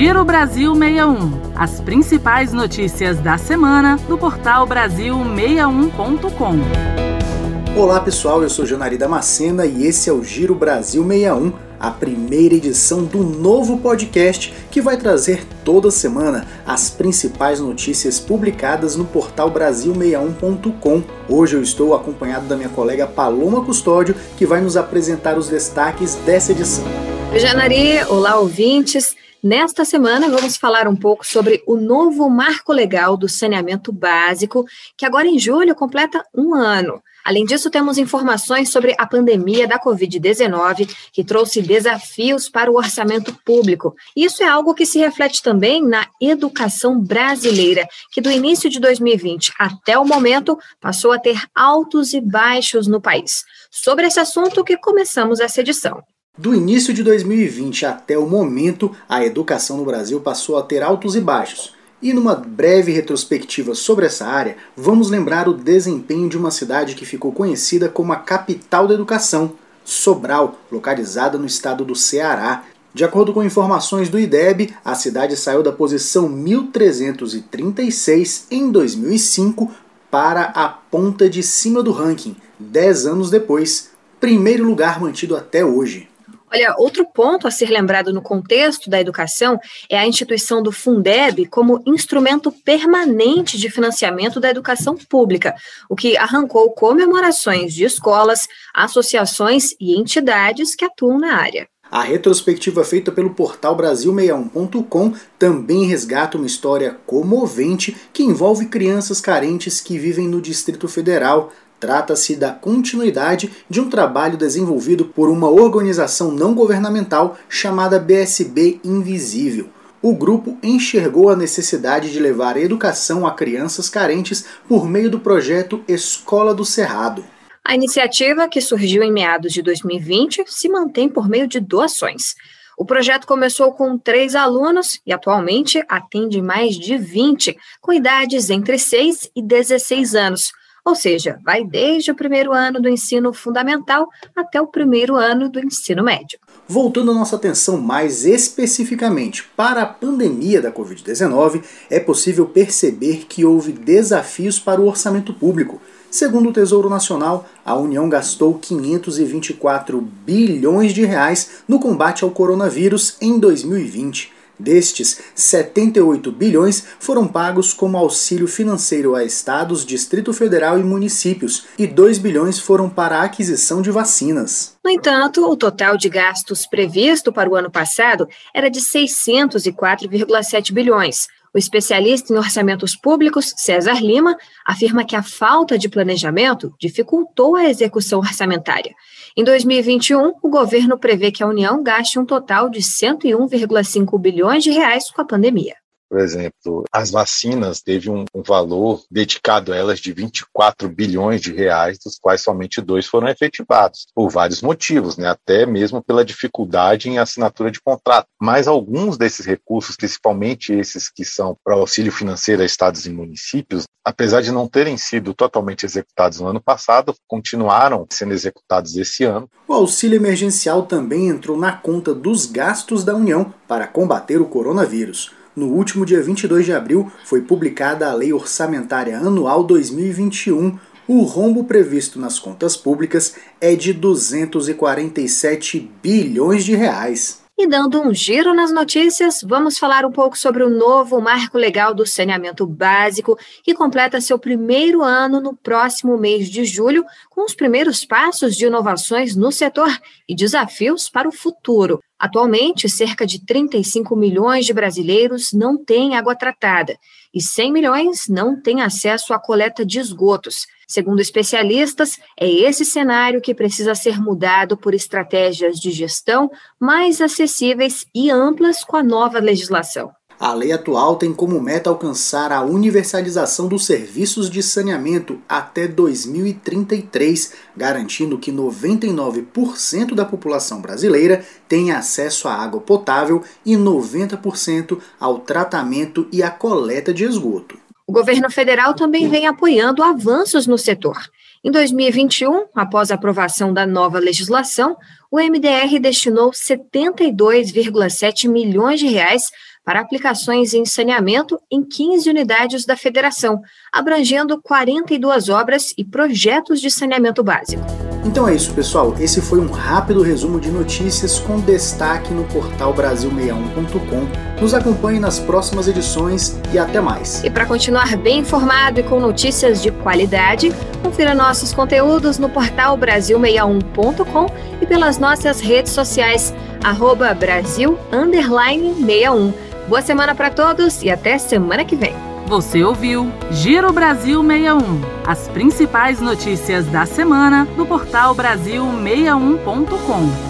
Giro Brasil 61. As principais notícias da semana do portal Brasil61.com. Olá pessoal, eu sou Janari Damascena e esse é o Giro Brasil 61, a primeira edição do novo podcast que vai trazer toda semana as principais notícias publicadas no portal Brasil61.com. Hoje eu estou acompanhado da minha colega Paloma Custódio, que vai nos apresentar os destaques dessa edição. Janari, olá ouvintes. Nesta semana, vamos falar um pouco sobre o novo marco legal do saneamento básico, que agora em julho completa um ano. Além disso, temos informações sobre a pandemia da Covid-19, que trouxe desafios para o orçamento público. Isso é algo que se reflete também na educação brasileira, que do início de 2020 até o momento passou a ter altos e baixos no país. Sobre esse assunto que começamos essa edição. Do início de 2020 até o momento, a educação no Brasil passou a ter altos e baixos. E numa breve retrospectiva sobre essa área, vamos lembrar o desempenho de uma cidade que ficou conhecida como a capital da educação, Sobral, localizada no estado do Ceará. De acordo com informações do IDEB, a cidade saiu da posição 1336 em 2005 para a ponta de cima do ranking, 10 anos depois, primeiro lugar mantido até hoje. Olha, outro ponto a ser lembrado no contexto da educação é a instituição do Fundeb como instrumento permanente de financiamento da educação pública, o que arrancou comemorações de escolas, associações e entidades que atuam na área. A retrospectiva feita pelo portal Brasil61.com também resgata uma história comovente que envolve crianças carentes que vivem no Distrito Federal, Trata-se da continuidade de um trabalho desenvolvido por uma organização não governamental chamada BSB Invisível. O grupo enxergou a necessidade de levar educação a crianças carentes por meio do projeto Escola do Cerrado. A iniciativa, que surgiu em meados de 2020, se mantém por meio de doações. O projeto começou com três alunos e atualmente atende mais de 20, com idades entre 6 e 16 anos, ou seja, vai desde o primeiro ano do ensino fundamental até o primeiro ano do ensino médio. Voltando a nossa atenção mais especificamente para a pandemia da Covid-19, é possível perceber que houve desafios para o orçamento público. Segundo o Tesouro Nacional, a União gastou 524 bilhões de reais no combate ao coronavírus em 2020. Destes, 78 bilhões foram pagos como auxílio financeiro a estados, Distrito Federal e municípios, e 2 bilhões foram para a aquisição de vacinas. No entanto, o total de gastos previsto para o ano passado era de 604,7 bilhões, o especialista em orçamentos públicos, César Lima, afirma que a falta de planejamento dificultou a execução orçamentária. Em 2021, o governo prevê que a União gaste um total de 101,5 bilhões de reais com a pandemia. Por exemplo, as vacinas teve um, um, valor dedicado a elas de 24 bilhões de reais, dos quais somente dois foram efetivados, por vários motivos, né? até mesmo pela dificuldade em assinatura de contrato. Mas alguns desses recursos, principalmente esses que são para auxílio financeiro a estados e municípios, apesar de não terem sido totalmente executados no ano passado, continuaram sendo executados esse ano. O auxílio emergencial também entrou na conta dos gastos da União para combater o coronavírus. No último dia 22 de abril, foi publicada a Lei Orçamentária Anual 2021. O rombo previsto nas contas públicas é de 247 bilhões de reais. E dando um giro nas notícias, vamos falar um pouco sobre o novo marco legal do saneamento básico, que completa seu primeiro ano no próximo mês de julho, com os primeiros passos de inovações no setor e desafios para o futuro. Atualmente, cerca de 35 milhões de brasileiros não têm água tratada e 100 milhões não têm acesso à coleta de esgotos. Segundo especialistas, é esse cenário que precisa ser mudado por estratégias de gestão mais acessíveis e amplas com a nova legislação. A lei atual tem como meta alcançar a universalização dos serviços de saneamento até 2033, garantindo que 99% da população brasileira tenha acesso à água potável e 90% ao tratamento e à coleta de esgoto. O governo federal também vem apoiando avanços no setor. Em 2021, após a aprovação da nova legislação, o MDR destinou 72,7 milhões de reais para aplicações em saneamento em 15 unidades da federação, abrangendo 42 obras e projetos de saneamento básico. Então é isso, pessoal. Esse foi um rápido resumo de notícias com destaque no portal Brasil61.com. Nos acompanhe nas próximas edições e até mais. E para continuar bem informado e com notícias de qualidade, confira nossos conteúdos no portal Brasil61.com e pelas nossas redes sociais, arroba Brasil 61. Boa semana para todos e até semana que vem. Você ouviu Giro Brasil 61, as principais notícias da semana do portal Brasil61.com.